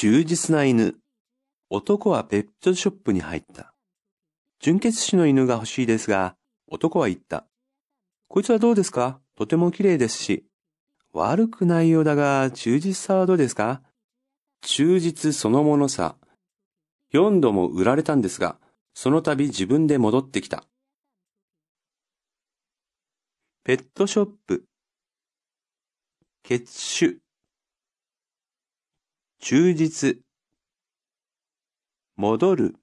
忠実な犬。男はペットショップに入った。純血種の犬が欲しいですが、男は言った。こいつはどうですか？とても綺麗ですし。悪くないようだが、忠実さはどうですか？忠実そのものさ。4度も売られたんですが、その度自分で戻ってきた。ペットショップ。血種。忠実。戻る。